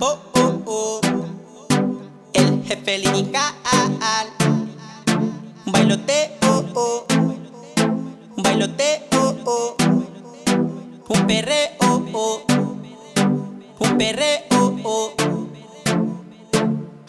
Oh, oh, oh. El jefe lirical. Un bailoteo, oh. Bailoteo, oh. Un perreo, oh. Un perreo, oh.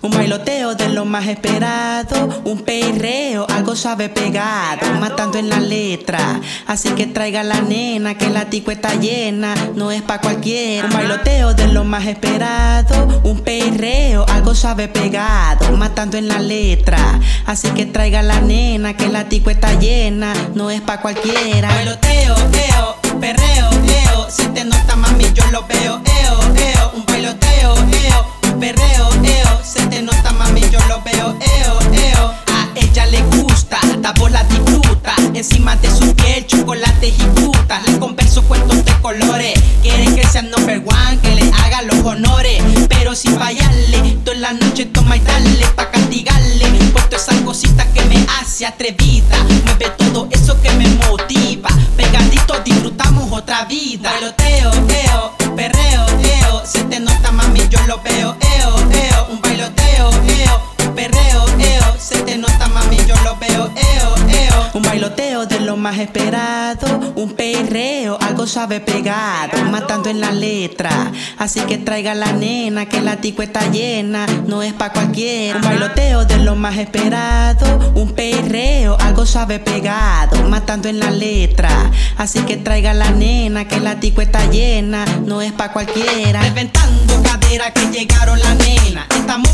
Un bailoteo de lo más esperado, un perreo, algo suave pegado, matando en la letra. Así que traiga la nena, que la tico está llena, no es pa' cualquiera. Un bailoteo de lo más esperado, un perreo, algo suave pegado, matando en la letra. Así que traiga la nena, que la tico está llena, no es pa' cualquiera. Bailoteo, eo, perreo, eo, si te nota mami yo lo veo, eo, eo, un bailoteo, eo, perreo, eo, se te nota mami yo lo veo, eo, eo. A ella le gusta, la bola disfruta, encima de su piel chocolates y frutas, le converso cuentos de colores, quiere que sea number one, que le haga los honores, pero sin fallarle, toda la noche toma y dale pa' castigarle, por todas esas cositas que me hace atrevida, mueve todo eso que me motiva, pegaditos disfrutamos otra vida, bailoteo, eo, perreo, eo, se te nota mami yo lo veo, eo, eo, un bailoteo, eo, un perreo, eo, se te nota mami yo lo veo, eo, eo, un bailoteo de lo más esperado, un perreo, algo suave pegado, matando en la letra, así que traiga la nena que la tico está llena, no es pa' cualquiera, un bailoteo de lo más esperado, un perreo, suave pegado, matando en la letra, así que traiga la nena que la tico está llena, no es pa' cualquiera, reventando cadera que llegaron la nena, estamos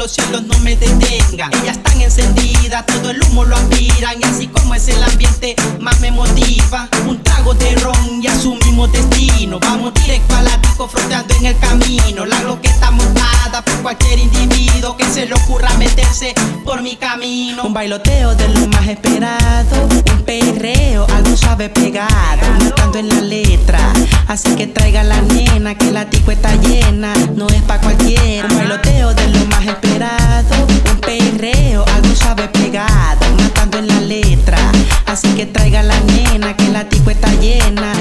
los cielos, no me detengan, ellas están encendidas, todo el humo lo aspiran y así como es el ambiente más me motiva, un trago de ron y asumimos destino, vamos directo a la disco froteando en el camino, la está montada por cualquier individuo que se le ocurra meterse por mi camino, un bailoteo de lo más esperado, un perreo, algo suave pegado, matando en la letra, así que traiga la nena que la tico está llena, no es pa' cualquiera, así que traiga la nena que la tico está llena,